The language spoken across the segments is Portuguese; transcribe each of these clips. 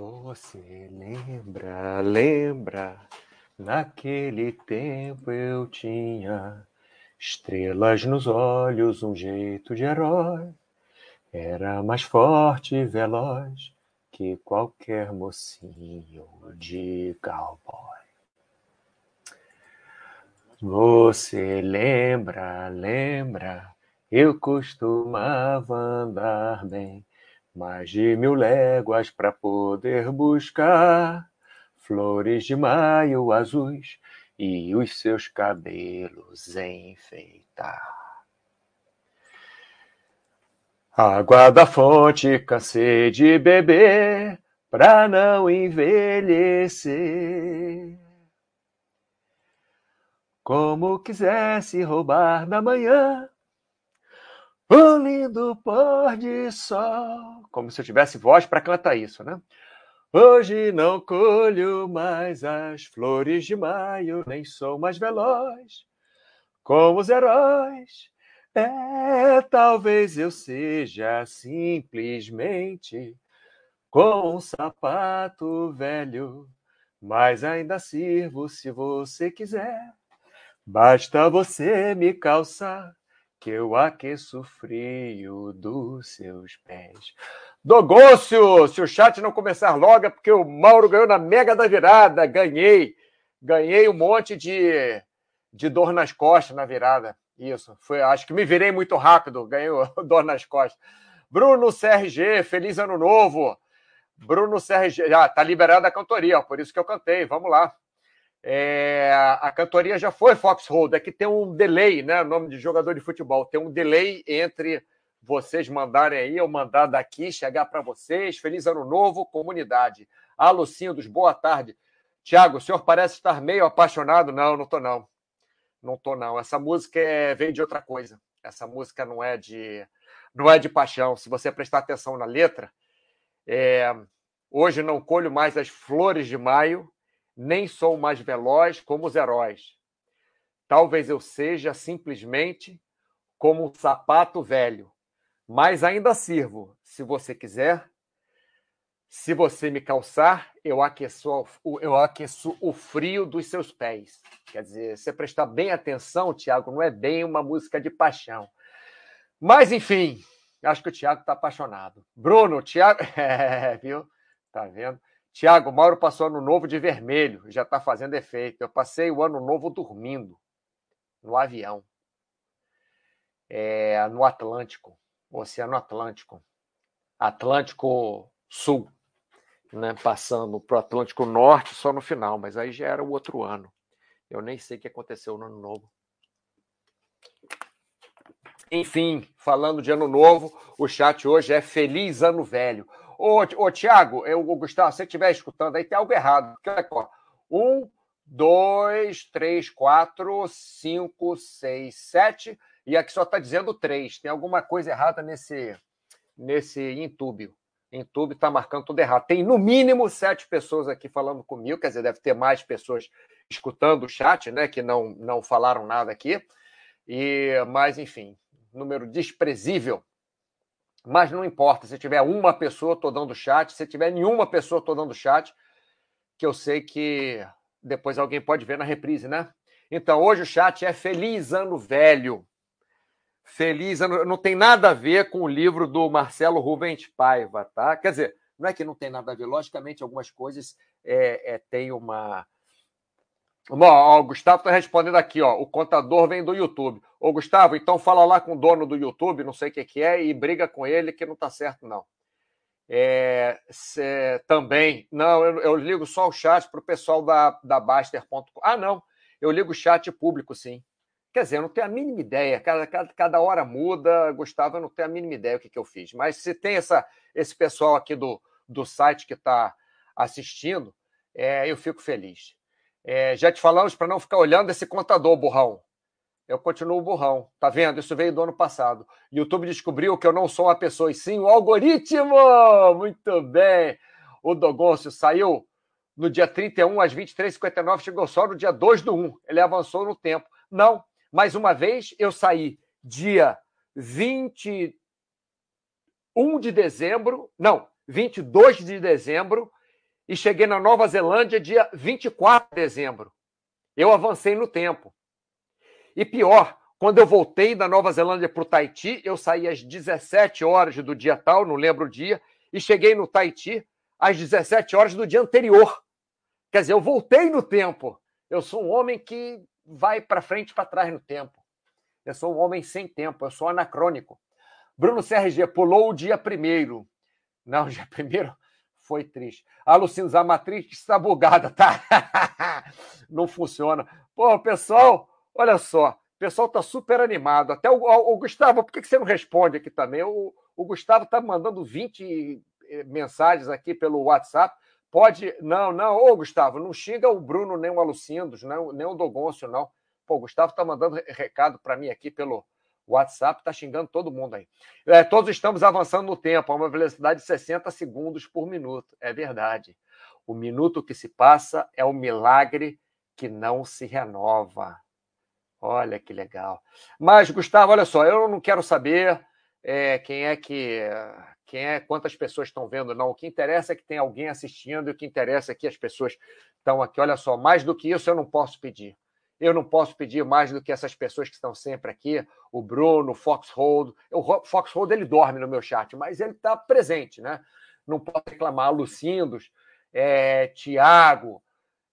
Você lembra, lembra, naquele tempo eu tinha estrelas nos olhos, um jeito de herói. Era mais forte e veloz que qualquer mocinho de cowboy. Você lembra, lembra, eu costumava andar bem mais de mil léguas para poder buscar flores de maio azuis e os seus cabelos enfeitar. Água da fonte cansei de beber pra não envelhecer. Como quisesse roubar da manhã um lindo pôr de sol. Como se eu tivesse voz para cantar isso, né? Hoje não colho mais as flores de maio, nem sou mais veloz como os heróis. É, talvez eu seja simplesmente com um sapato velho, mas ainda sirvo se você quiser. Basta você me calçar que eu aqueço frio dos seus pés. Dogôncio, se o chat não começar logo é porque o Mauro ganhou na mega da virada. Ganhei. Ganhei um monte de, de dor nas costas na virada. Isso. Foi, acho que me virei muito rápido. Ganhei dor nas costas. Bruno CRG, feliz ano novo. Bruno CRG, ah, tá liberada a cantoria, por isso que eu cantei. Vamos lá. É, a cantoria já foi Foxhold, é que tem um delay, né? Nome de jogador de futebol, tem um delay entre vocês mandarem aí, eu mandar daqui, chegar para vocês. Feliz ano novo, comunidade. Alô, Cindos, boa tarde. Tiago, o senhor parece estar meio apaixonado. Não, não tô não. Não tô não. Essa música é... veio de outra coisa. Essa música não é de não é de paixão. Se você prestar atenção na letra, é... hoje não colho mais as flores de maio, nem sou mais veloz como os heróis. Talvez eu seja simplesmente como um sapato velho, mas ainda sirvo, se você quiser. Se você me calçar, eu aqueço, eu aqueço o frio dos seus pés. Quer dizer, se você prestar bem atenção, Tiago, não é bem uma música de paixão. Mas, enfim, acho que o Tiago está apaixonado. Bruno, Tiago. É, viu? Tá vendo? Tiago, Mauro passou ano novo de vermelho, já está fazendo efeito. Eu passei o ano novo dormindo, no avião, é, no Atlântico, Oceano Atlântico, Atlântico Sul, né, passando para o Atlântico Norte só no final, mas aí já era o outro ano. Eu nem sei o que aconteceu no ano novo. Enfim, falando de ano novo, o chat hoje é Feliz Ano Velho. Ô, ô Tiago, o Gustavo, se você estiver escutando aí, tem algo errado. Um, dois, três, quatro, cinco, seis, sete. E aqui só está dizendo três. Tem alguma coisa errada nesse, nesse intúbio. Intúbio está marcando tudo errado. Tem no mínimo sete pessoas aqui falando comigo, quer dizer, deve ter mais pessoas escutando o chat, né? Que não, não falaram nada aqui. E, mas, enfim, número desprezível mas não importa. Se tiver uma pessoa, estou dando chat. Se tiver nenhuma pessoa, estou dando chat. Que eu sei que depois alguém pode ver na reprise, né? Então, hoje o chat é Feliz Ano Velho. Feliz Ano... Não tem nada a ver com o livro do Marcelo Rubens Paiva, tá? Quer dizer, não é que não tem nada a ver. Logicamente, algumas coisas é, é, tem uma Bom, ó, o Gustavo está respondendo aqui, ó. O contador vem do YouTube. Ô, Gustavo, então fala lá com o dono do YouTube, não sei o que, que é, e briga com ele que não está certo, não. É, cê, também. Não, eu, eu, ligo só o chat para o pessoal da, da Baster.com. Ah, não. Eu ligo o chat público, sim. Quer dizer, eu não tenho a mínima ideia. Cada, cada, cada hora muda, Gustavo, eu não tenho a mínima ideia o que, que eu fiz. Mas se tem essa, esse pessoal aqui do, do site que está assistindo, é, eu fico feliz. É, já te falamos para não ficar olhando esse contador, burrão. Eu continuo burrão. Tá vendo? Isso veio do ano passado. YouTube descobriu que eu não sou uma pessoa, e sim o algoritmo! Muito bem. O Dogoncio saiu no dia 31 às 23h59, chegou só no dia 2 do 1. Ele avançou no tempo. Não, mais uma vez, eu saí dia 21 de dezembro, não, 22 de dezembro, e cheguei na Nova Zelândia dia 24 de dezembro. Eu avancei no tempo. E pior, quando eu voltei da Nova Zelândia para o Tahiti, eu saí às 17 horas do dia tal, não lembro o dia, e cheguei no Tahiti às 17 horas do dia anterior. Quer dizer, eu voltei no tempo. Eu sou um homem que vai para frente e para trás no tempo. Eu sou um homem sem tempo, eu sou anacrônico. Bruno CRG pulou o dia primeiro. Não, dia primeiro foi triste. A Lucinos, a matriz está bugada, tá? Não funciona. Pô, pessoal, olha só. O pessoal está super animado. Até o, o, o Gustavo, por que você não responde aqui também? O, o Gustavo está mandando 20 eh, mensagens aqui pelo WhatsApp. Pode. Não, não. Ô, Gustavo, não xinga o Bruno nem o Alucindos, nem, o Dogoncio, não. Pô, o Gustavo está mandando recado para mim aqui pelo WhatsApp, está xingando todo mundo aí. É, todos estamos avançando no tempo, a uma velocidade de 60 segundos por minuto. É verdade. O minuto que se passa é um milagre que não se renova. Olha que legal. Mas, Gustavo, olha só, eu não quero saber é, quem é que. Quem é, quantas pessoas estão vendo, não. O que interessa é que tem alguém assistindo e o que interessa é que as pessoas estão aqui. Olha só, mais do que isso eu não posso pedir. Eu não posso pedir mais do que essas pessoas que estão sempre aqui, o Bruno, o Foxhold. O Foxhold ele dorme no meu chat, mas ele está presente, né? Não posso reclamar. Lucindos, é, Tiago,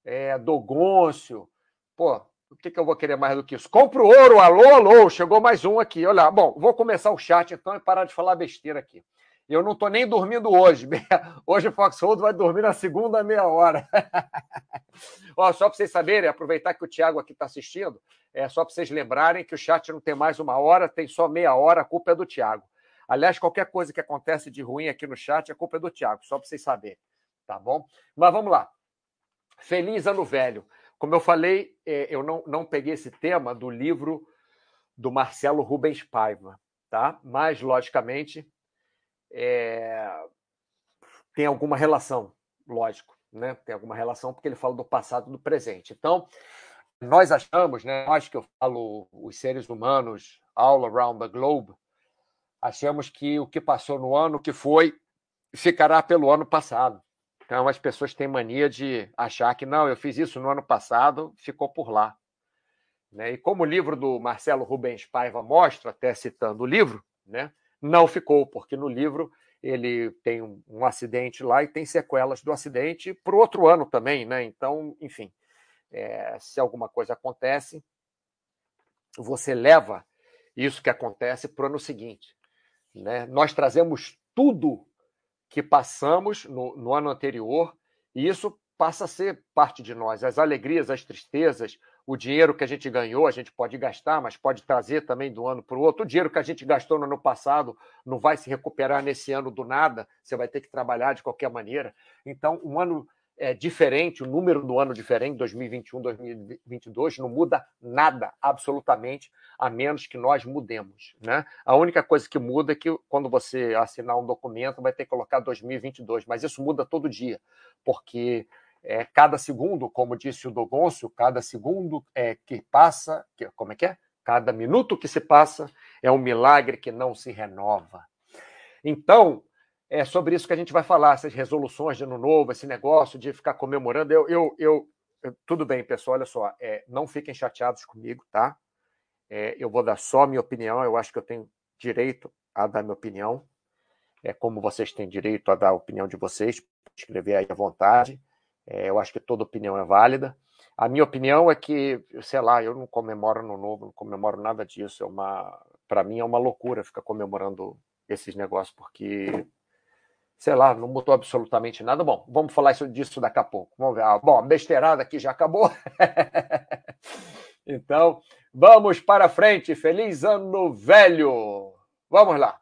é, Dogôncio. Pô, o que, que eu vou querer mais do que isso? Compro ouro, alô, alô, chegou mais um aqui. Olha, bom, vou começar o chat então e parar de falar besteira aqui. Eu não estou nem dormindo hoje. Hoje o Foxhold vai dormir na segunda meia hora. Ó, só para vocês saberem, aproveitar que o Thiago aqui está assistindo, é só para vocês lembrarem que o chat não tem mais uma hora, tem só meia hora, a culpa é do Thiago. Aliás, qualquer coisa que acontece de ruim aqui no chat, a culpa é do Thiago, só para vocês saberem. Tá bom? Mas vamos lá. Feliz Ano Velho. Como eu falei, é, eu não, não peguei esse tema do livro do Marcelo Rubens Paiva, tá? Mas, logicamente, é... tem alguma relação, lógico, né? Tem alguma relação porque ele fala do passado e do presente. Então, nós achamos, né? Nós que eu falo, os seres humanos all around the globe, achamos que o que passou no ano que foi ficará pelo ano passado. Então, as pessoas têm mania de achar que não, eu fiz isso no ano passado, ficou por lá. Né? E como o livro do Marcelo Rubens Paiva mostra, até citando o livro, né? Não ficou, porque no livro ele tem um, um acidente lá e tem sequelas do acidente para o outro ano também. Né? Então, enfim, é, se alguma coisa acontece, você leva isso que acontece para o ano seguinte. Né? Nós trazemos tudo que passamos no, no ano anterior, e isso passa a ser parte de nós. As alegrias, as tristezas, o dinheiro que a gente ganhou, a gente pode gastar, mas pode trazer também do ano para o outro. O dinheiro que a gente gastou no ano passado não vai se recuperar nesse ano do nada, você vai ter que trabalhar de qualquer maneira. Então, um ano é, diferente, o número do ano diferente, 2021, 2022, não muda nada, absolutamente, a menos que nós mudemos. Né? A única coisa que muda é que quando você assinar um documento, vai ter que colocar 2022, mas isso muda todo dia, porque é, cada segundo, como disse o Dogoncio, cada segundo é, que passa, que, como é que é? Cada minuto que se passa é um milagre que não se renova. Então, é sobre isso que a gente vai falar, essas resoluções de ano novo, esse negócio de ficar comemorando. Eu, eu, eu, tudo bem, pessoal, olha só, é, não fiquem chateados comigo, tá? É, eu vou dar só minha opinião, eu acho que eu tenho direito a dar minha opinião, é como vocês têm direito a dar a opinião de vocês, escrever aí à vontade. É, eu acho que toda opinião é válida. A minha opinião é que, sei lá, eu não comemoro ano novo, não comemoro nada disso. É uma, para mim é uma loucura ficar comemorando esses negócios, porque sei lá, não mudou absolutamente nada. Bom, vamos falar isso, disso daqui a pouco. Vamos ver. Ah, bom, a besteirada aqui já acabou. então, vamos para frente. Feliz ano velho! Vamos lá.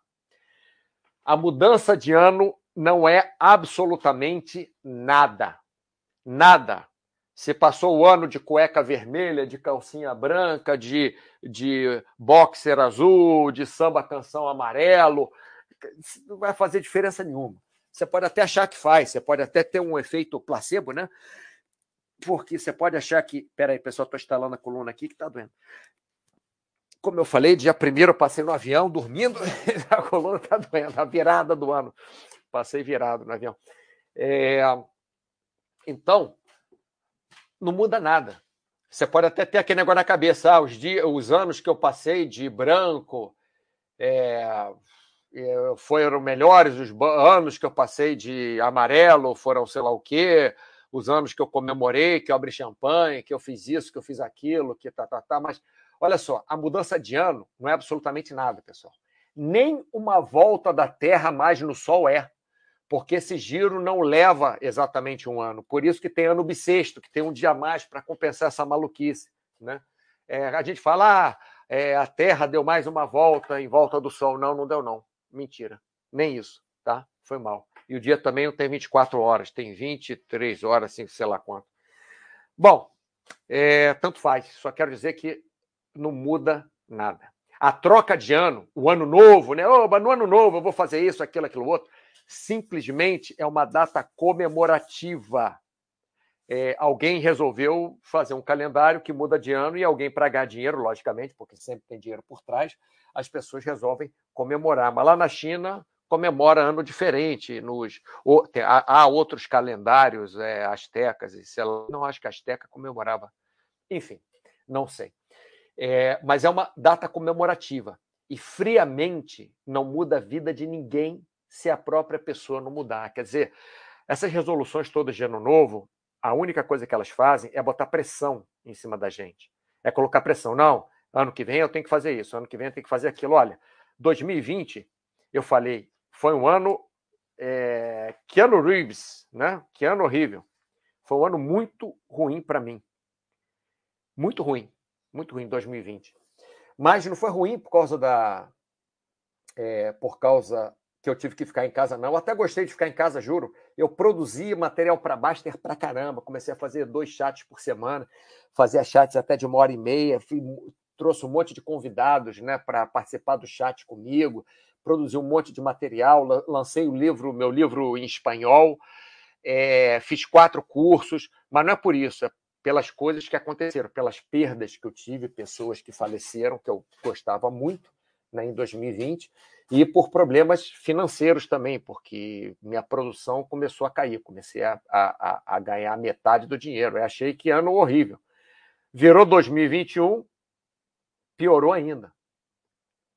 A mudança de ano não é absolutamente nada. Nada. Você passou o ano de cueca vermelha, de calcinha branca, de, de boxer azul, de samba canção amarelo, não vai fazer diferença nenhuma. Você pode até achar que faz, você pode até ter um efeito placebo, né? Porque você pode achar que. Peraí, pessoal, estou instalando a coluna aqui que está doendo. Como eu falei, dia primeiro eu passei no avião dormindo, a coluna está doendo, a virada do ano. Passei virado no avião. É... Então, não muda nada. Você pode até ter aquele negócio na cabeça, ah, os, dias, os anos que eu passei de branco é, foram melhores, os anos que eu passei de amarelo foram sei lá o quê, os anos que eu comemorei, que eu abri champanhe, que eu fiz isso, que eu fiz aquilo, que tá, tá, tá. Mas olha só, a mudança de ano não é absolutamente nada, pessoal. Nem uma volta da Terra mais no Sol é porque esse giro não leva exatamente um ano. Por isso que tem ano bissexto, que tem um dia a mais para compensar essa maluquice. Né? É, a gente fala, ah, é, a Terra deu mais uma volta em volta do Sol. Não, não deu não. Mentira. Nem isso, tá? Foi mal. E o dia também não tem 24 horas, tem 23 horas, assim, sei lá quanto. Bom, é, tanto faz. Só quero dizer que não muda nada. A troca de ano, o ano novo, né? Oba, no ano novo eu vou fazer isso, aquilo, aquilo outro simplesmente é uma data comemorativa. É, alguém resolveu fazer um calendário que muda de ano e alguém, para ganhar dinheiro, logicamente, porque sempre tem dinheiro por trás, as pessoas resolvem comemorar. Mas lá na China, comemora ano diferente. Nos, ou, tem, há, há, outros calendários é, astecas, e sei lá, não acho que a asteca comemorava. Enfim, não sei. É, mas é uma data comemorativa. E friamente não muda a vida de ninguém se a própria pessoa não mudar. Quer dizer, essas resoluções todas de ano novo, a única coisa que elas fazem é botar pressão em cima da gente. É colocar pressão. Não, ano que vem eu tenho que fazer isso, ano que vem eu tenho que fazer aquilo. Olha, 2020, eu falei, foi um ano é, Keanu Reeves, né? Que ano horrível. Foi um ano muito ruim para mim. Muito ruim. Muito ruim 2020. Mas não foi ruim por causa da. É, por causa que eu tive que ficar em casa, não. Eu até gostei de ficar em casa, juro. Eu produzi material para Baster para caramba. Comecei a fazer dois chats por semana, fazia chats até de uma hora e meia. Fui, trouxe um monte de convidados né, para participar do chat comigo, produzi um monte de material, lancei o livro, meu livro em espanhol, é, fiz quatro cursos, mas não é por isso, é pelas coisas que aconteceram, pelas perdas que eu tive, pessoas que faleceram, que eu gostava muito né, em 2020 e por problemas financeiros também, porque minha produção começou a cair, comecei a, a, a ganhar metade do dinheiro. Eu achei que ano horrível. Virou 2021, piorou ainda.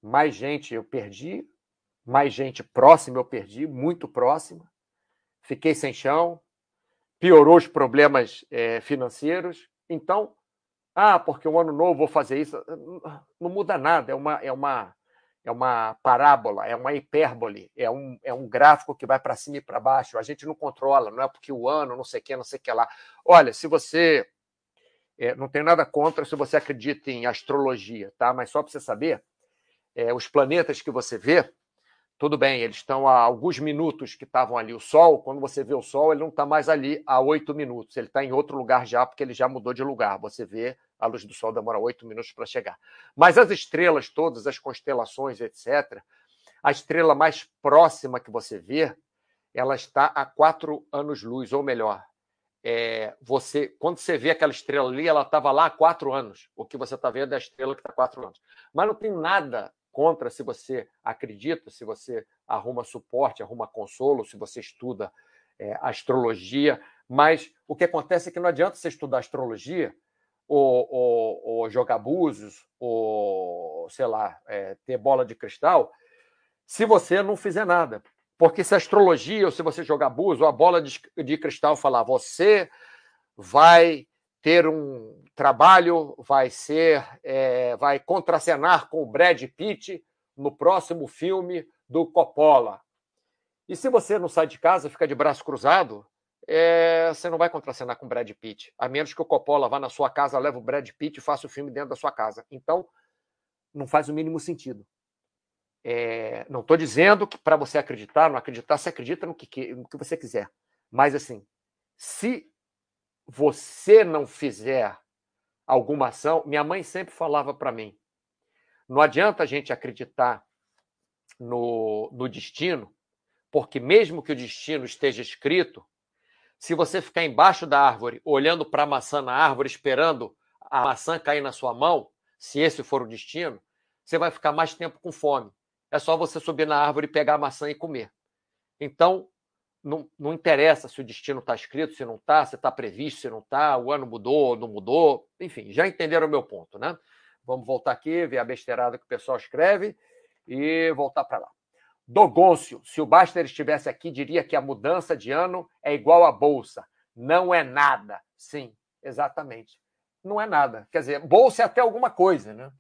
Mais gente eu perdi, mais gente próxima eu perdi, muito próxima. Fiquei sem chão, piorou os problemas é, financeiros. Então, ah, porque o ano novo vou fazer isso. Não muda nada, é uma, é uma é uma parábola, é uma hipérbole, é um, é um gráfico que vai para cima e para baixo. A gente não controla, não é porque o ano, não sei o que, não sei o que lá. Olha, se você. É, não tem nada contra se você acredita em astrologia, tá? Mas só para você saber, é, os planetas que você vê, tudo bem, eles estão a alguns minutos que estavam ali. O Sol, quando você vê o Sol, ele não está mais ali há oito minutos. Ele está em outro lugar já, porque ele já mudou de lugar. Você vê, a luz do Sol demora oito minutos para chegar. Mas as estrelas todas, as constelações, etc., a estrela mais próxima que você vê, ela está a quatro anos-luz, ou melhor, é, você quando você vê aquela estrela ali, ela estava lá há quatro anos. O que você está vendo é a estrela que está há quatro anos. Mas não tem nada contra se você acredita, se você arruma suporte, arruma consolo, se você estuda é, astrologia. Mas o que acontece é que não adianta você estudar astrologia ou, ou, ou jogar búzios, ou, sei lá, é, ter bola de cristal, se você não fizer nada. Porque se a astrologia, ou se você jogar búzios, ou a bola de, de cristal falar, você vai ter um trabalho, vai ser, é, vai contracenar com o Brad Pitt no próximo filme do Coppola. E se você não sai de casa, fica de braço cruzado, é, você não vai contracenar com o Brad Pitt, a menos que o Coppola vá na sua casa, leve o Brad Pitt e faça o filme dentro da sua casa. Então, não faz o mínimo sentido. É, não estou dizendo que para você acreditar, não acreditar, você acredita no que, no que você quiser. Mas, assim, se você não fizer alguma ação, minha mãe sempre falava para mim: não adianta a gente acreditar no, no destino, porque mesmo que o destino esteja escrito, se você ficar embaixo da árvore, olhando para a maçã na árvore, esperando a maçã cair na sua mão, se esse for o destino, você vai ficar mais tempo com fome. É só você subir na árvore, pegar a maçã e comer. Então, não, não interessa se o destino está escrito, se não está, se está previsto, se não está, o ano mudou, não mudou. Enfim, já entenderam o meu ponto, né? Vamos voltar aqui, ver a besteirada que o pessoal escreve e voltar para lá. Dogôncio, se o Baster estivesse aqui, diria que a mudança de ano é igual à bolsa. Não é nada. Sim, exatamente. Não é nada. Quer dizer, bolsa é até alguma coisa, né?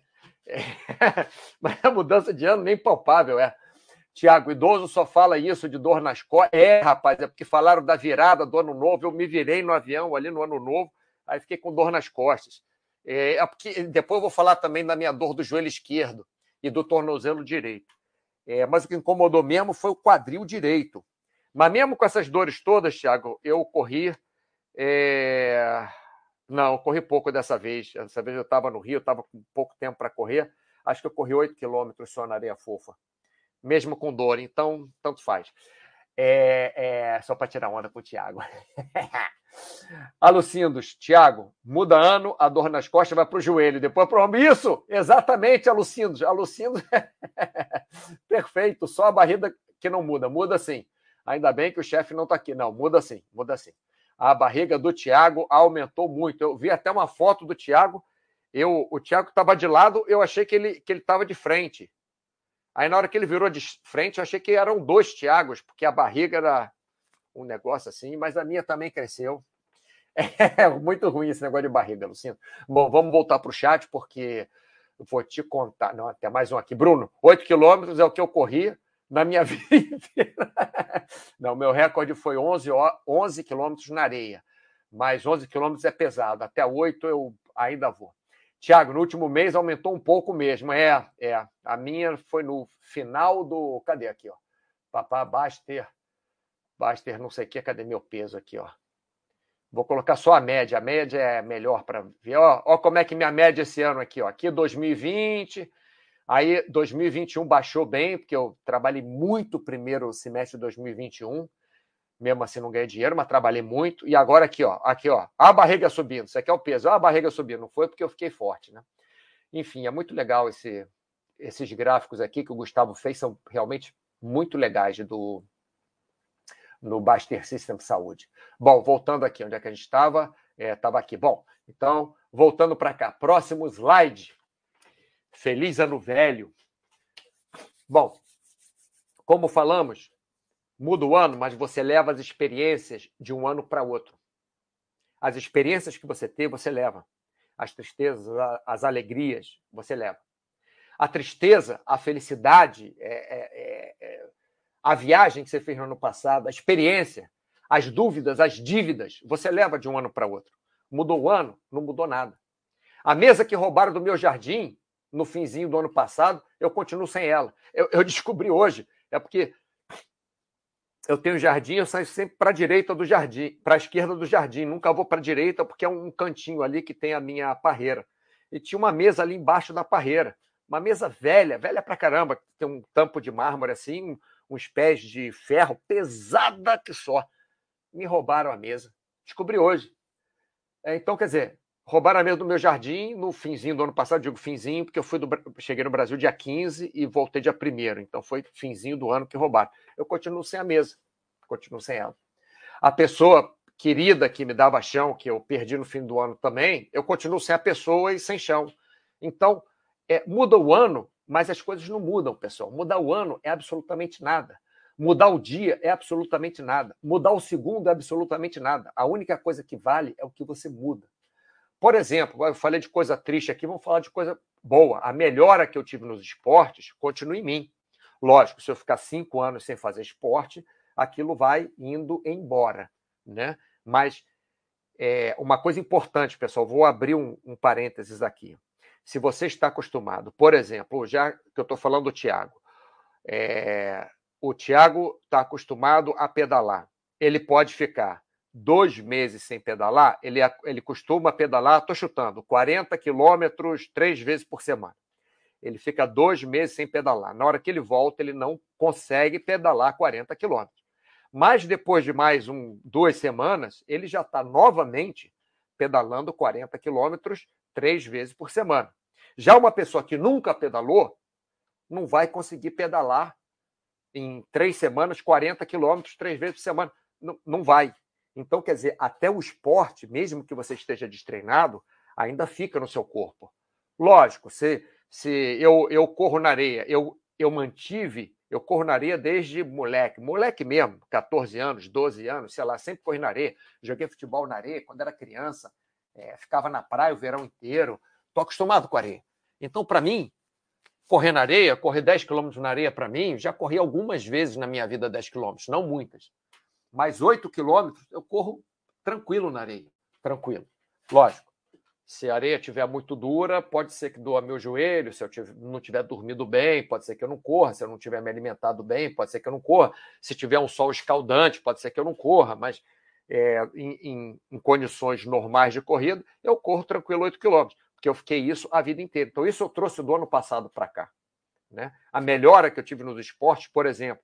É. Mas a mudança de ano nem palpável é. Tiago, idoso só fala isso de dor nas costas. É, rapaz, é porque falaram da virada do ano novo. Eu me virei no avião ali no ano novo, aí fiquei com dor nas costas. É, é porque depois eu vou falar também da minha dor do joelho esquerdo e do tornozelo direito. É, mas o que incomodou mesmo foi o quadril direito. Mas mesmo com essas dores todas, Tiago, eu corri. É... Não, corri pouco dessa vez. Dessa vez eu estava no Rio, estava com pouco tempo para correr. Acho que eu corri 8 quilômetros só na areia fofa mesmo com dor, então tanto faz. É, é só para tirar onda com o Tiago. Alucindos, Tiago, muda ano, a dor nas costas vai para o joelho, depois para o. Isso, exatamente, Alucindos. Alucindos, perfeito, só a barriga que não muda, muda sim. Ainda bem que o chefe não está aqui. Não, muda sim, muda sim. A barriga do Tiago aumentou muito. Eu vi até uma foto do Tiago. Eu, o Tiago estava de lado, eu achei que ele que ele estava de frente. Aí, na hora que ele virou de frente, eu achei que eram dois Tiagos, porque a barriga era um negócio assim, mas a minha também cresceu. É muito ruim esse negócio de barriga, Luciano. Bom, vamos voltar para o chat, porque vou te contar. Não, até mais um aqui. Bruno, 8 quilômetros é o que eu corri na minha vida inteira. Não, meu recorde foi 11, 11 quilômetros na areia. Mas 11 quilômetros é pesado. Até 8 eu ainda vou. Tiago, no último mês aumentou um pouco mesmo. É, é. A minha foi no final do. Cadê aqui, ó? Papá Baster. Baster, não sei o que. Cadê meu peso aqui, ó? Vou colocar só a média. A média é melhor para ver. Ó, ó, como é que minha média esse ano aqui, ó. Aqui 2020. Aí 2021 baixou bem, porque eu trabalhei muito primeiro semestre de 2021 mesmo assim não ganhei dinheiro, mas trabalhei muito. E agora aqui, ó, aqui, ó, a barriga subindo. Isso aqui é o peso, a barriga subindo. Não foi porque eu fiquei forte, né? Enfim, é muito legal esse, esses gráficos aqui que o Gustavo fez, são realmente muito legais do no Baster System Saúde. Bom, voltando aqui, onde é que a gente estava? Estava é, aqui. Bom, então, voltando para cá. Próximo slide. Feliz ano velho. Bom, como falamos, muda o ano, mas você leva as experiências de um ano para outro. As experiências que você tem, você leva. As tristezas, as alegrias, você leva. A tristeza, a felicidade, é, é, é, é, a viagem que você fez no ano passado, a experiência, as dúvidas, as dívidas, você leva de um ano para outro. Mudou o ano? Não mudou nada. A mesa que roubaram do meu jardim no finzinho do ano passado, eu continuo sem ela. Eu, eu descobri hoje. É porque eu tenho jardim, eu saio sempre para a direita do jardim, para a esquerda do jardim. Nunca vou para a direita porque é um cantinho ali que tem a minha parreira. E tinha uma mesa ali embaixo da parreira. Uma mesa velha, velha pra caramba, tem um tampo de mármore assim, uns pés de ferro, pesada que só. Me roubaram a mesa. Descobri hoje. É, então, quer dizer, roubaram a mesa do meu jardim no finzinho do ano passado, digo finzinho, porque eu fui do, cheguei no Brasil dia 15 e voltei dia 1 então foi finzinho do ano que roubaram. Eu continuo sem a mesa, continuo sem ela. A pessoa querida que me dava chão, que eu perdi no fim do ano também, eu continuo sem a pessoa e sem chão. Então, é, muda o ano, mas as coisas não mudam, pessoal. Mudar o ano é absolutamente nada. Mudar o dia é absolutamente nada. Mudar o segundo é absolutamente nada. A única coisa que vale é o que você muda. Por exemplo, eu falei de coisa triste aqui, vamos falar de coisa boa. A melhora que eu tive nos esportes continua em mim. Lógico, se eu ficar cinco anos sem fazer esporte, aquilo vai indo embora, né? Mas é, uma coisa importante, pessoal, vou abrir um, um parênteses aqui. Se você está acostumado, por exemplo, já que eu estou falando do Tiago, é, o Tiago está acostumado a pedalar. Ele pode ficar dois meses sem pedalar, ele, ele costuma pedalar, estou chutando, 40 quilômetros três vezes por semana. Ele fica dois meses sem pedalar. Na hora que ele volta, ele não consegue pedalar 40 quilômetros. Mas depois de mais um, duas semanas, ele já está novamente pedalando 40 quilômetros três vezes por semana. Já uma pessoa que nunca pedalou não vai conseguir pedalar em três semanas 40 quilômetros três vezes por semana. Não, não vai. Então, quer dizer, até o esporte, mesmo que você esteja destreinado, ainda fica no seu corpo. Lógico, se, se eu, eu corro na areia, eu, eu mantive, eu corro na areia desde moleque, moleque mesmo, 14 anos, 12 anos, sei lá, sempre corri na areia. Joguei futebol na areia quando era criança, é, ficava na praia o verão inteiro. Estou acostumado com areia. Então, para mim, correr na areia, correr 10 quilômetros na areia, para mim, já corri algumas vezes na minha vida 10 quilômetros, não muitas. Mas 8 quilômetros eu corro tranquilo na areia, tranquilo. Lógico, se a areia estiver muito dura, pode ser que doa meu joelho, se eu não tiver dormido bem, pode ser que eu não corra, se eu não tiver me alimentado bem, pode ser que eu não corra, se tiver um sol escaldante, pode ser que eu não corra, mas é, em, em, em, condições normais de corrida, eu corro tranquilo 8 quilômetros porque eu fiquei isso a vida inteira. Então, isso eu trouxe do ano passado para cá. Né? A melhora que eu tive nos esportes, por exemplo,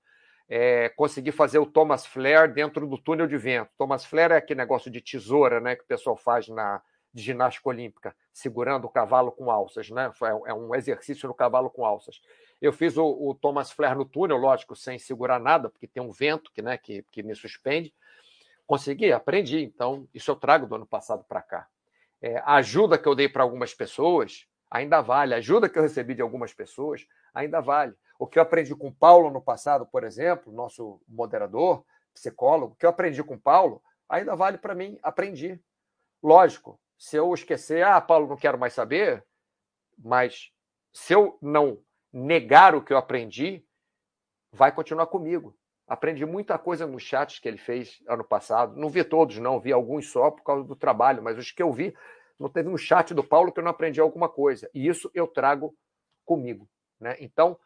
é conseguir fazer o Thomas Flare dentro do túnel de vento. Thomas Flare é aquele negócio de tesoura né, que o pessoal faz na de ginástica olímpica, segurando o cavalo com alças. Né? É um exercício no cavalo com alças. Eu fiz o, o Thomas Flare no túnel, lógico, sem segurar nada, porque tem um vento que, né, que, que me suspende. Consegui, aprendi. Então, isso eu trago do ano passado para cá. É, a ajuda que eu dei para algumas pessoas ainda vale, a ajuda que eu recebi de algumas pessoas ainda vale. O que eu aprendi com Paulo no passado, por exemplo, nosso moderador, psicólogo, o que eu aprendi com Paulo ainda vale para mim, aprendi. Lógico, se eu esquecer, ah, Paulo, não quero mais saber, mas se eu não negar o que eu aprendi, vai continuar comigo. Aprendi muita coisa nos chats que ele fez ano passado. Não vi todos, não, vi alguns só por causa do trabalho, mas os que eu vi, não teve um chat do Paulo que eu não aprendi alguma coisa. E isso eu trago comigo. Né? Então,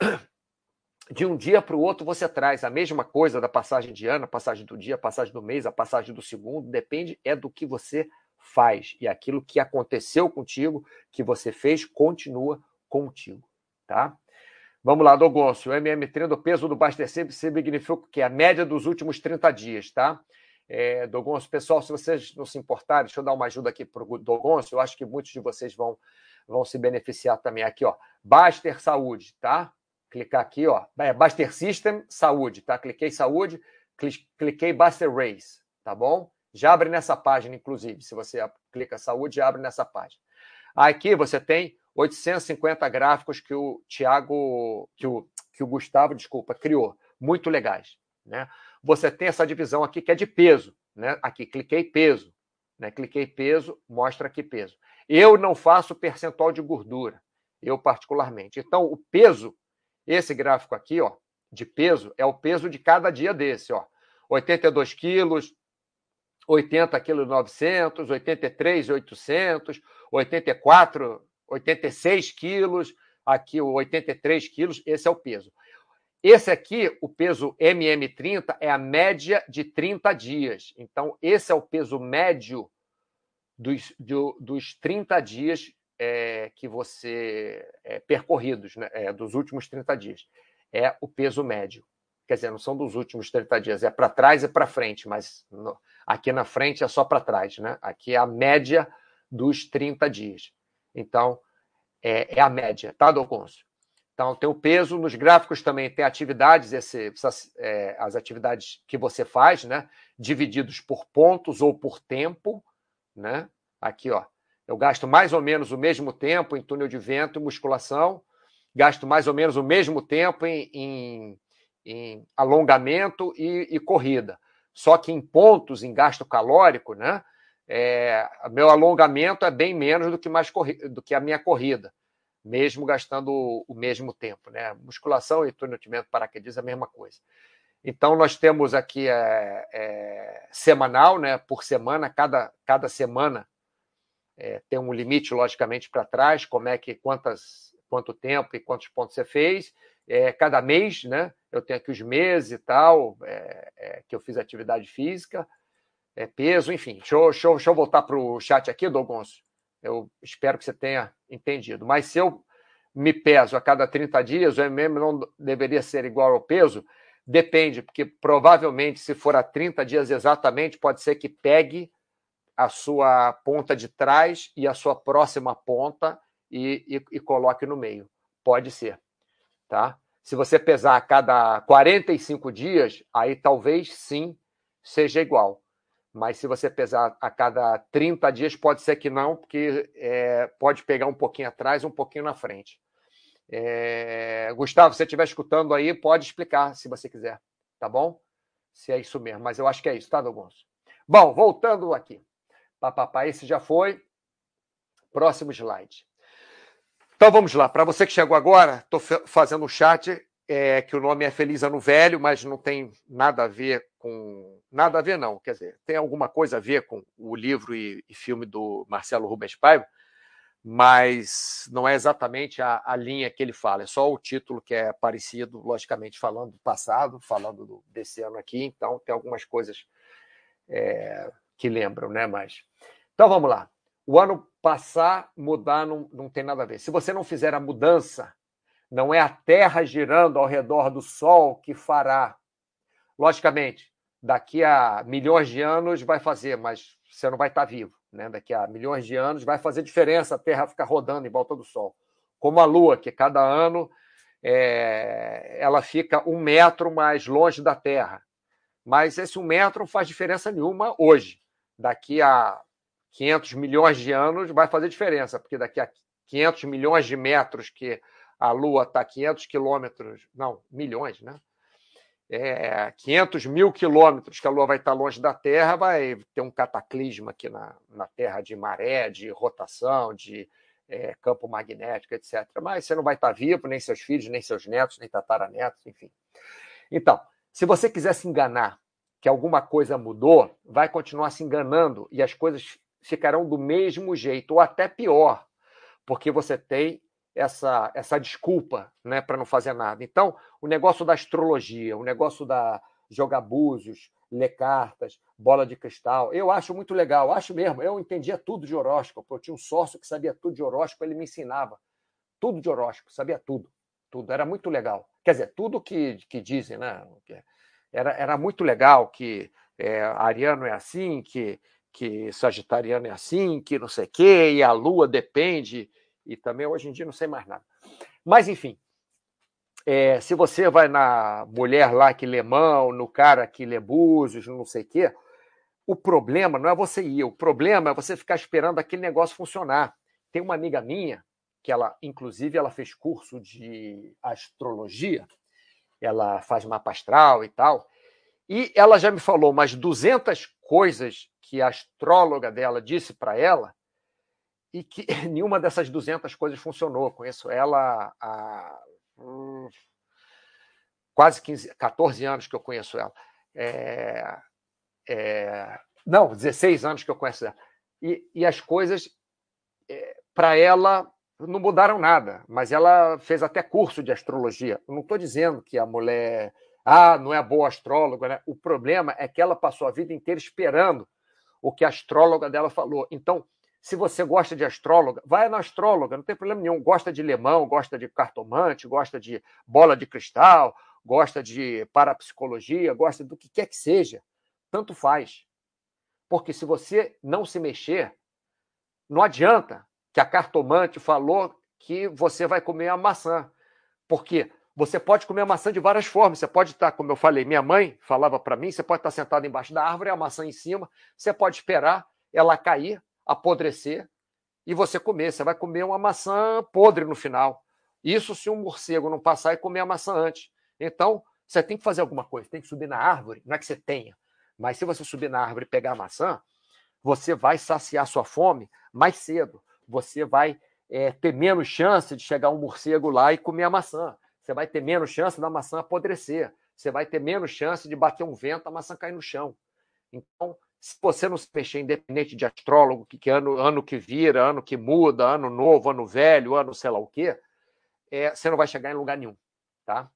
de um dia para o outro, você traz a mesma coisa da passagem de ano, a passagem do dia, a passagem do mês, a passagem do segundo, depende é do que você faz. E aquilo que aconteceu contigo, que você fez, continua contigo. Tá? Vamos lá, Dogoncio. O MM30, o peso do sempre significa que é a média dos últimos 30 dias, tá? É, pessoal, se vocês não se importarem, deixa eu dar uma ajuda aqui para o Dogoncio, eu acho que muitos de vocês vão, vão se beneficiar também. Aqui, ó, Baster Saúde, tá? Clicar aqui, ó, é Baster System Saúde, tá? Cliquei Saúde, cliquei Baster Race, tá bom? Já abre nessa página, inclusive, se você clica Saúde, já abre nessa página. Aqui você tem 850 gráficos que o Tiago, que o, que o Gustavo, desculpa, criou. Muito legais. Né? Você tem essa divisão aqui que é de peso. Né? Aqui, cliquei peso. Né? Cliquei peso, mostra aqui peso. Eu não faço percentual de gordura, eu particularmente. Então, o peso, esse gráfico aqui, ó, de peso, é o peso de cada dia desse, ó. 82 quilos, 80 quilos 900, 83 800, 84 86 quilos, aqui o 83 quilos, esse é o peso. Esse aqui, o peso MM30, é a média de 30 dias. Então, esse é o peso médio dos, do, dos 30 dias é, que você. É, percorridos, né, é, dos últimos 30 dias. É o peso médio. Quer dizer, não são dos últimos 30 dias, é para trás e para frente, mas no, aqui na frente é só para trás, né? Aqui é a média dos 30 dias. Então, é, é a média, tá, Doconso? Então, tem o peso, nos gráficos também tem atividades, esse, essas, é, as atividades que você faz, né? Divididos por pontos ou por tempo, né? Aqui, ó. Eu gasto mais ou menos o mesmo tempo em túnel de vento e musculação, gasto mais ou menos o mesmo tempo em, em, em alongamento e, e, corrida. Só que em pontos, em gasto calórico, né? é, meu alongamento é bem menos do que, mais do que a minha corrida, mesmo gastando o, mesmo tempo. Né? Musculação e tonitimento paraquedismo é a mesma coisa. Então, nós temos aqui é, é, semanal, né, por semana, cada, cada semana é, tem um limite, logicamente, para trás, como é que, quantas, quanto tempo e quantos pontos você fez. É, cada mês, né, eu tenho aqui os meses e tal, é, é, que eu fiz atividade física peso, enfim. Deixa eu, deixa eu, deixa eu voltar para o chat aqui, Dogonço. Eu espero que você tenha entendido. Mas se eu me peso a cada 30 dias, o MM não deveria ser igual ao peso? Depende, porque provavelmente, se for a 30 dias exatamente, pode ser que pegue a sua ponta de trás e a sua próxima ponta e, e, e coloque no meio. Pode ser. Tá? Se você pesar a cada 45 dias, aí talvez sim seja igual. Mas se você pesar a cada 30 dias, pode ser que não, porque é, pode pegar um pouquinho atrás, um pouquinho na frente. É... Gustavo, se você estiver escutando aí, pode explicar se você quiser, tá bom? Se é isso mesmo, mas eu acho que é isso, tá, Dogonço? Bom, voltando aqui. Papapá, esse já foi. Próximo slide. Então vamos lá. Para você que chegou agora, estou fazendo um chat é, que o nome é Feliz Ano Velho, mas não tem nada a ver com. Nada a ver, não. Quer dizer, tem alguma coisa a ver com o livro e, e filme do Marcelo Rubens Paiva, mas não é exatamente a, a, linha que ele fala, é só o título que é parecido, logicamente, falando do passado, falando do, desse ano aqui, então tem algumas coisas é, que lembram, né? Mas. Então vamos lá. O ano passar, mudar não, não tem nada a ver. Se você não fizer a mudança não é a Terra girando ao redor do Sol que fará. Logicamente, daqui a milhões de anos vai fazer, mas você não vai estar vivo. Né? Daqui a milhões de anos vai fazer diferença a Terra ficar rodando em volta do Sol. Como a Lua, que cada ano é... ela fica um metro mais longe da Terra. Mas esse um metro não faz diferença nenhuma hoje. Daqui a 500 milhões de anos vai fazer diferença, porque daqui a 500 milhões de metros que a Lua está a 500 quilômetros, não, milhões, né? É, 500 mil quilômetros que a Lua vai estar longe da Terra, vai ter um cataclisma aqui na, na Terra de maré, de rotação, de é, campo magnético, etc. Mas você não vai estar vivo, nem seus filhos, nem seus netos, nem tataranetos, enfim. Então, se você quiser se enganar que alguma coisa mudou, vai continuar se enganando e as coisas ficarão do mesmo jeito, ou até pior, porque você tem essa, essa desculpa né, para não fazer nada. Então, o negócio da astrologia, o negócio da jogar búzios, ler cartas, bola de cristal, eu acho muito legal, acho mesmo. Eu entendia tudo de horóscopo. Eu tinha um sócio que sabia tudo de horóscopo, ele me ensinava tudo de horóscopo, sabia tudo. Tudo. Era muito legal. Quer dizer, tudo que, que dizem, né? Era, era muito legal que é, ariano é assim, que, que sagitariano é assim, que não sei o quê, e a lua depende e também hoje em dia não sei mais nada. Mas, enfim, é, se você vai na mulher lá que lê mão, no cara que lê búzios, não sei o quê, o problema não é você ir, o problema é você ficar esperando aquele negócio funcionar. Tem uma amiga minha, que ela, inclusive, ela fez curso de astrologia, ela faz mapa astral e tal, e ela já me falou umas 200 coisas que a astróloga dela disse para ela, e que nenhuma dessas 200 coisas funcionou. Conheço ela há hum, quase 15, 14 anos que eu conheço ela. É, é, não, 16 anos que eu conheço ela. E, e as coisas, é, para ela, não mudaram nada, mas ela fez até curso de astrologia. Eu não estou dizendo que a mulher ah, não é boa astróloga, né? O problema é que ela passou a vida inteira esperando o que a astróloga dela falou. Então, se você gosta de astróloga, vai na astróloga, não tem problema nenhum. Gosta de lemão, gosta de cartomante, gosta de bola de cristal, gosta de parapsicologia, gosta do que quer que seja. Tanto faz. Porque se você não se mexer, não adianta que a cartomante falou que você vai comer a maçã. Porque você pode comer a maçã de várias formas. Você pode estar, como eu falei, minha mãe falava para mim, você pode estar sentado embaixo da árvore, a maçã em cima, você pode esperar ela cair, apodrecer e você comer. Você vai comer uma maçã podre no final. Isso se um morcego não passar e comer a maçã antes. Então, você tem que fazer alguma coisa, tem que subir na árvore. Não é que você tenha, mas se você subir na árvore e pegar a maçã, você vai saciar sua fome mais cedo. Você vai é, ter menos chance de chegar um morcego lá e comer a maçã. Você vai ter menos chance da maçã apodrecer. Você vai ter menos chance de bater um vento, a maçã cair no chão. Então, se você não se mexer, independente de astrólogo, que, que ano, ano que vira, ano que muda, ano novo, ano velho, ano sei lá o quê, é, você não vai chegar em lugar nenhum, tá?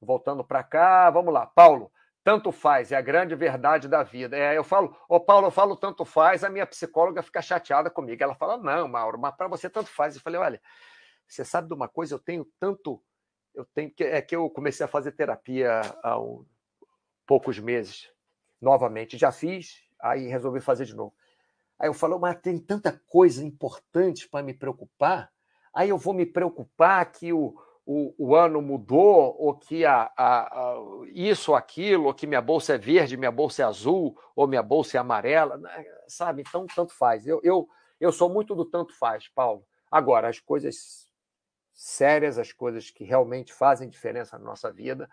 Voltando para cá, vamos lá. Paulo, tanto faz, é a grande verdade da vida. É, eu falo, ô Paulo, eu falo tanto faz, a minha psicóloga fica chateada comigo. Ela fala, não, Mauro, mas para você tanto faz. Eu falei, olha, você sabe de uma coisa, eu tenho tanto. Eu tenho é que eu comecei a fazer terapia há um, poucos meses novamente. Já fiz, aí resolvi fazer de novo. Aí eu falo, mas tem tanta coisa importante para me preocupar. Aí eu vou me preocupar que o, o, o ano mudou, ou que a, a, a, isso ou aquilo, ou que minha bolsa é verde, minha bolsa é azul, ou minha bolsa é amarela, né? sabe? Então, tanto faz. Eu, eu, eu sou muito do tanto faz, Paulo. Agora, as coisas sérias, as coisas que realmente fazem diferença na nossa vida,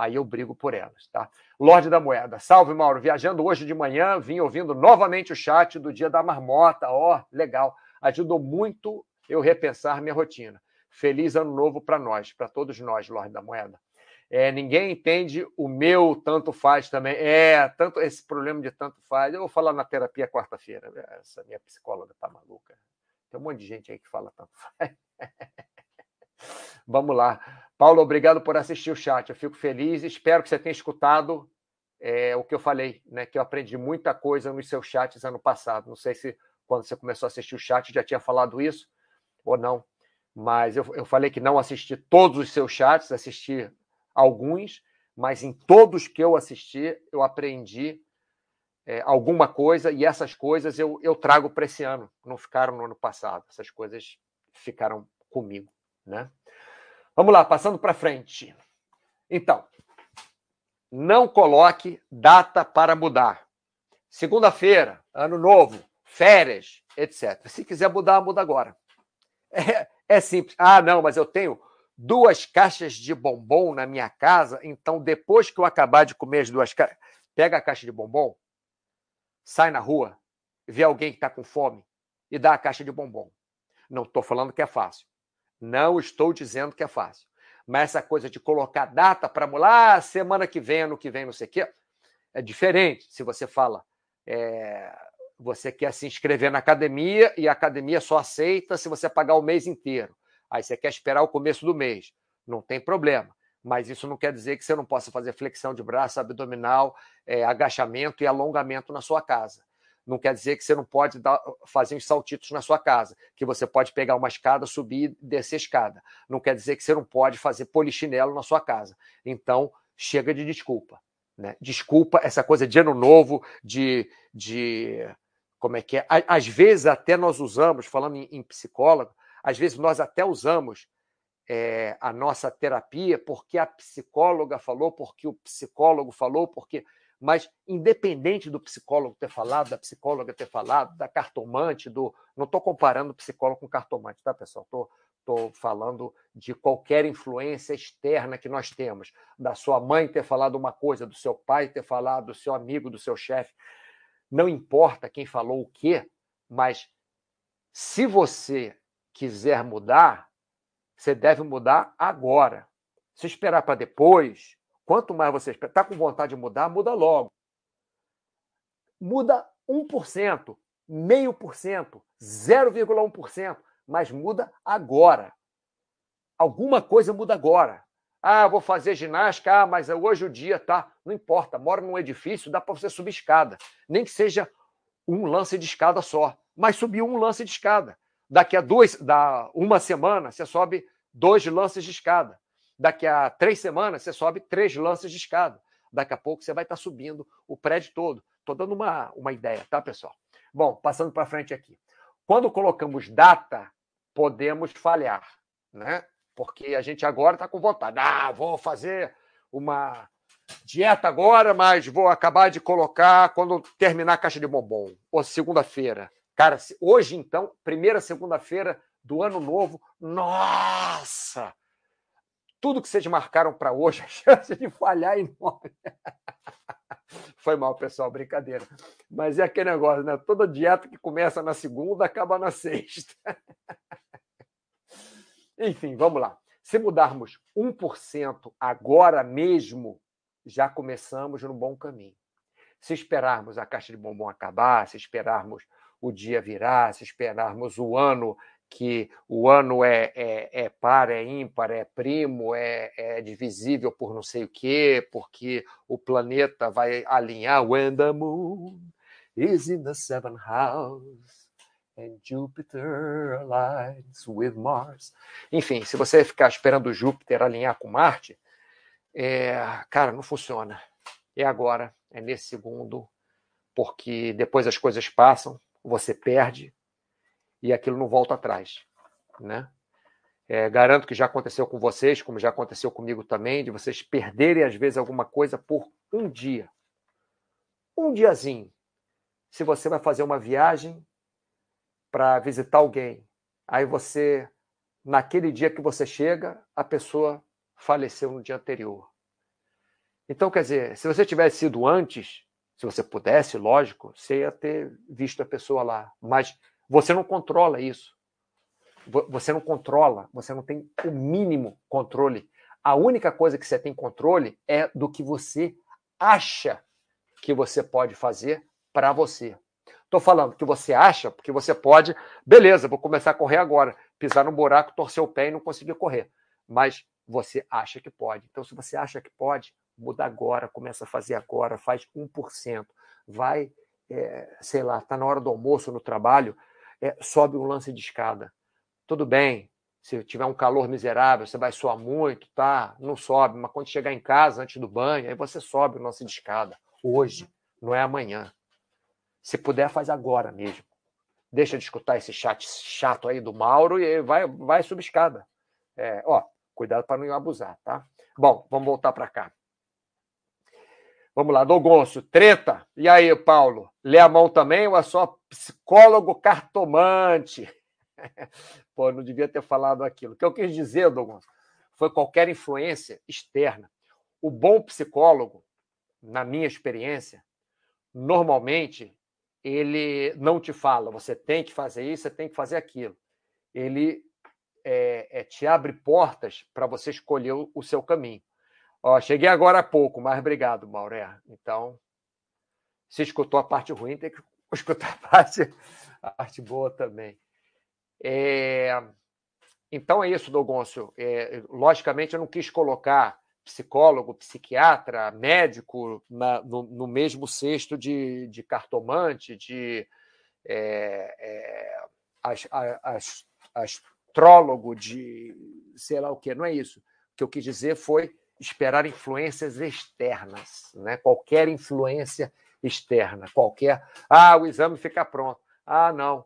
aí eu brigo por elas, tá? Lorde da Moeda, salve Mauro, viajando hoje de manhã, vim ouvindo novamente o chat do dia da marmota, ó, oh, legal, ajudou muito eu repensar minha rotina. Feliz ano novo para nós, para todos nós, Lorde da Moeda. É, ninguém entende o meu tanto faz também. É, tanto esse problema de tanto faz. Eu vou falar na terapia quarta-feira. Essa minha psicóloga tá maluca. Tem um monte de gente aí que fala tanto faz. Vamos lá. Paulo, obrigado por assistir o chat. Eu fico feliz. Espero que você tenha escutado é, o que eu falei, né? Que eu aprendi muita coisa nos seus chats ano passado. Não sei se quando você começou a assistir o chat já tinha falado isso ou não mas eu, eu falei que não assisti todos os seus chats, assisti alguns, mas em todos que eu assisti, eu aprendi é, alguma coisa, e essas coisas eu, eu trago para esse ano, não ficaram no ano passado, essas coisas ficaram comigo. Né? Vamos lá, passando para frente. Então, não coloque data para mudar. Segunda-feira, ano novo, férias, etc. Se quiser mudar, muda agora. É, é simples. Ah, não, mas eu tenho duas caixas de bombom na minha casa, então depois que eu acabar de comer as duas caixas, pega a caixa de bombom, sai na rua, vê alguém que está com fome e dá a caixa de bombom. Não estou falando que é fácil. Não estou dizendo que é fácil. Mas essa coisa de colocar data para mular, ah, semana que vem, ano que vem, não sei o quê, é diferente se você fala. É, você quer se inscrever na academia e a academia só aceita se você pagar o mês inteiro. Aí você quer esperar o começo do mês. Não tem problema. Mas isso não quer dizer que você não possa fazer flexão de braço, abdominal, é, agachamento e alongamento na sua casa. Não quer dizer que você não pode dar, fazer uns saltitos na sua casa, que você pode pegar uma escada, subir e descer a escada. Não quer dizer que você não pode fazer polichinelo na sua casa. Então, chega de desculpa. Né? Desculpa essa coisa de ano novo, de, de como é que é? Às vezes até nós usamos, falando em, em psicólogo, às vezes nós até usamos é, a nossa terapia porque a psicóloga falou, porque o psicólogo falou, porque. Mas, independente do psicólogo ter falado, da psicóloga ter falado, da cartomante, do. Não estou comparando psicólogo com cartomante, tá, pessoal? Estou tô falando de qualquer influência externa que nós temos, da sua mãe ter falado uma coisa, do seu pai ter falado, do seu amigo, do seu chefe. Não importa quem falou o quê, mas se você quiser mudar, você deve mudar agora. Se esperar para depois, quanto mais você está com vontade de mudar, muda logo. Muda 1%, meio por cento, 0,1%, mas muda agora. Alguma coisa muda agora. Ah, vou fazer ginástica, ah, mas hoje o dia tá. Não importa, mora num edifício, dá para você subir escada. Nem que seja um lance de escada só, mas subir um lance de escada. Daqui a duas, da uma semana, você sobe dois lances de escada. Daqui a três semanas, você sobe três lances de escada. Daqui a pouco você vai estar subindo o prédio todo. Estou dando uma, uma ideia, tá, pessoal? Bom, passando para frente aqui. Quando colocamos data, podemos falhar, né? porque a gente agora está com vontade. Ah, vou fazer uma dieta agora, mas vou acabar de colocar quando terminar a caixa de bombom. Ou segunda-feira. Cara, hoje então, primeira segunda-feira do ano novo, nossa! Tudo que vocês marcaram para hoje, a chance de falhar é enorme. Foi mal, pessoal, brincadeira. Mas é aquele negócio, né? Toda dieta que começa na segunda acaba na sexta. Enfim, vamos lá. Se mudarmos 1% agora mesmo, já começamos no bom caminho. Se esperarmos a caixa de bombom acabar, se esperarmos o dia virar, se esperarmos o ano que o ano é, é, é par, é ímpar, é primo, é, é divisível por não sei o quê, porque o planeta vai alinhar when the moon is in the seventh house and Jupiter aligns with Mars. Enfim, se você ficar esperando Júpiter alinhar com Marte, é, cara, não funciona. É agora, é nesse segundo, porque depois as coisas passam, você perde e aquilo não volta atrás, né? É, garanto que já aconteceu com vocês, como já aconteceu comigo também, de vocês perderem às vezes alguma coisa por um dia. Um diazinho. Se você vai fazer uma viagem para visitar alguém, aí você, naquele dia que você chega, a pessoa faleceu no dia anterior. Então, quer dizer, se você tivesse sido antes, se você pudesse, lógico, você ia ter visto a pessoa lá. Mas você não controla isso. Você não controla, você não tem o mínimo controle. A única coisa que você tem controle é do que você acha que você pode fazer para você. Estou falando que você acha, porque você pode, beleza, vou começar a correr agora, pisar no buraco, torcer o pé e não conseguir correr. Mas você acha que pode. Então, se você acha que pode, muda agora, começa a fazer agora, faz 1%. Vai, é, sei lá, está na hora do almoço no trabalho, é, sobe um lance de escada. Tudo bem, se tiver um calor miserável, você vai suar muito, tá? Não sobe, mas quando chegar em casa, antes do banho, aí você sobe o lance de escada. Hoje, não é amanhã. Se puder, faz agora mesmo. Deixa de escutar esse chat chato aí do Mauro e vai, vai subir escada. É, ó, cuidado para não abusar, tá? Bom, vamos voltar para cá. Vamos lá, Dogonço, treta. E aí, Paulo? Lê a mão também ou é só psicólogo cartomante? Pô, não devia ter falado aquilo. O que eu quis dizer, Douglas, foi qualquer influência externa. O bom psicólogo, na minha experiência, normalmente ele não te fala, você tem que fazer isso, você tem que fazer aquilo. Ele é, é, te abre portas para você escolher o, o, seu caminho. Ó, cheguei agora há pouco, mas obrigado, Mauré. Então, se escutou a parte ruim, tem que escutar a parte, a parte boa também. É... Então é isso, Dogoncio. É, logicamente, eu não quis colocar psicólogo, psiquiatra, médico na, no, no, mesmo cesto de, de cartomante, de é, é, astrólogo, de sei lá o que. Não é isso. O que eu quis dizer foi esperar influências externas, né? qualquer influência externa, qualquer. Ah, o exame fica pronto. Ah, não,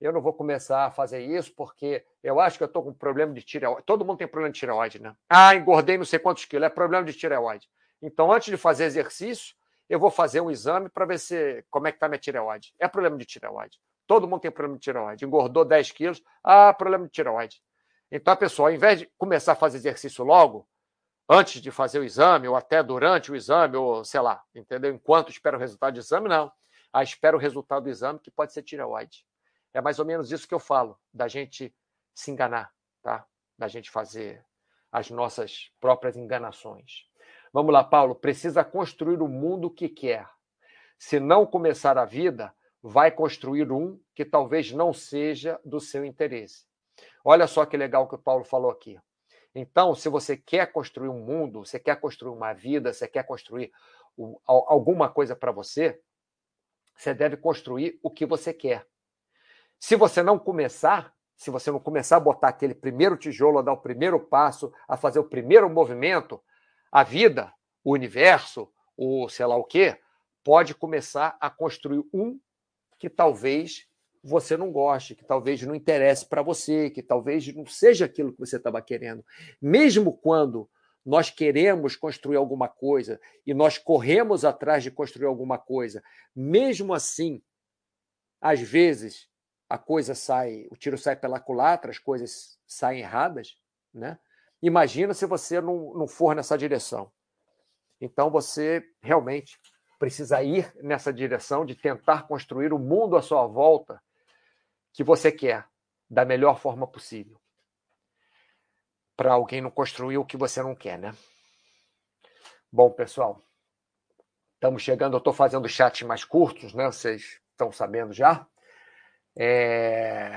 eu não vou começar a fazer isso porque eu acho que eu estou com problema de tireoide. Todo mundo tem problema de tireoide, né? Ah, engordei não sei quantos quilos, é problema de tireoide. Então, antes de fazer exercício, eu vou fazer um exame para ver se como é que está minha tireoide. É problema de tireoide. Todo mundo tem problema de tireoide. Engordou 10 quilos, ah, problema de tireoide. Então, a pessoa, ao invés de começar a fazer exercício logo, antes de fazer o exame, ou até durante o exame, ou sei lá, entendeu? Enquanto espera o resultado do exame, não. Ah, espera o resultado do exame, que pode ser tireoide. É mais ou menos isso que eu falo, da gente se enganar, tá? Da gente fazer as nossas próprias enganações. Vamos lá, Paulo. Precisa construir o mundo que quer. Se não começar a vida, vai construir um que talvez não seja do seu interesse. Olha só que legal que o Paulo falou aqui. Então, se você quer construir um mundo, você quer construir uma vida, você quer construir alguma coisa para você, você deve construir o que você quer. Se você não começar, se você não começar a botar aquele primeiro tijolo, a dar o primeiro passo, a fazer o primeiro movimento, a vida, o universo, o sei lá o quê, pode começar a construir um que talvez você não goste, que talvez não interesse para você, que talvez não seja aquilo que você estava querendo. Mesmo quando nós queremos construir alguma coisa e nós corremos atrás de construir alguma coisa, mesmo assim, às vezes a coisa sai, o tiro sai pela culatra, as coisas saem erradas, né? Imagina se você não, não for nessa direção. Então você realmente precisa ir nessa direção de tentar construir o mundo à sua volta que você quer da melhor forma possível. Para alguém não construir o que você não quer, né? Bom, pessoal, estamos chegando. Eu estou fazendo chats mais curtos, né? Vocês estão sabendo já. É...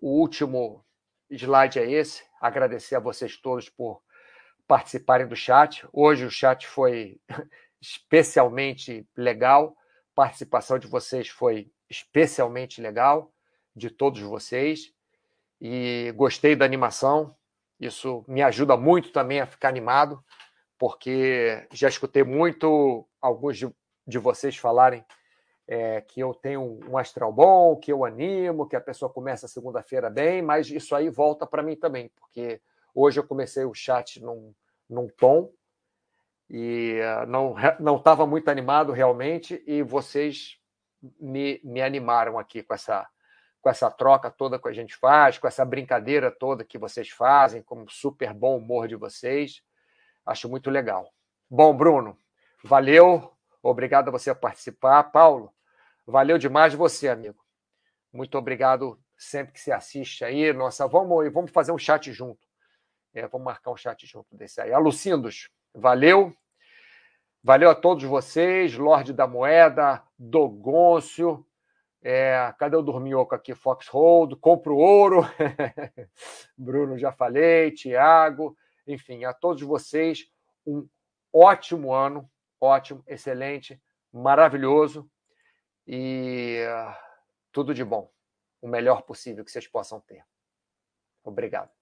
O último slide é esse. Agradecer a vocês todos por participarem do chat. Hoje o chat foi especialmente legal. A participação de vocês foi especialmente legal, de todos vocês. E gostei da animação. Isso me ajuda muito também a ficar animado, porque já escutei muito alguns de, de vocês falarem é, que eu tenho um astral bom, que eu animo, que a pessoa começa segunda-feira bem, mas isso aí volta para mim também, porque hoje eu comecei o chat num, num tom e uh, não estava muito animado realmente, e vocês me, me animaram aqui com essa, com essa troca toda que a gente faz, com essa brincadeira toda que vocês fazem, com o super bom humor de vocês. Acho muito legal. Bom, Bruno, valeu. Obrigado a você participar. Paulo, valeu demais você, amigo. Muito obrigado sempre que você assiste aí. Nossa, vamos, vamos fazer um chat junto. É, vamos marcar um chat junto desse aí. Alucindos, valeu. Valeu a todos vocês, Lorde da Moeda, Dogôncio, é, cadê o Dorminhoco aqui? Foxhold, Compro Ouro, Bruno, já falei, Tiago, enfim, a todos vocês, um ótimo ano, ótimo, excelente, maravilhoso e uh, tudo de bom, o melhor possível que vocês possam ter. Obrigado.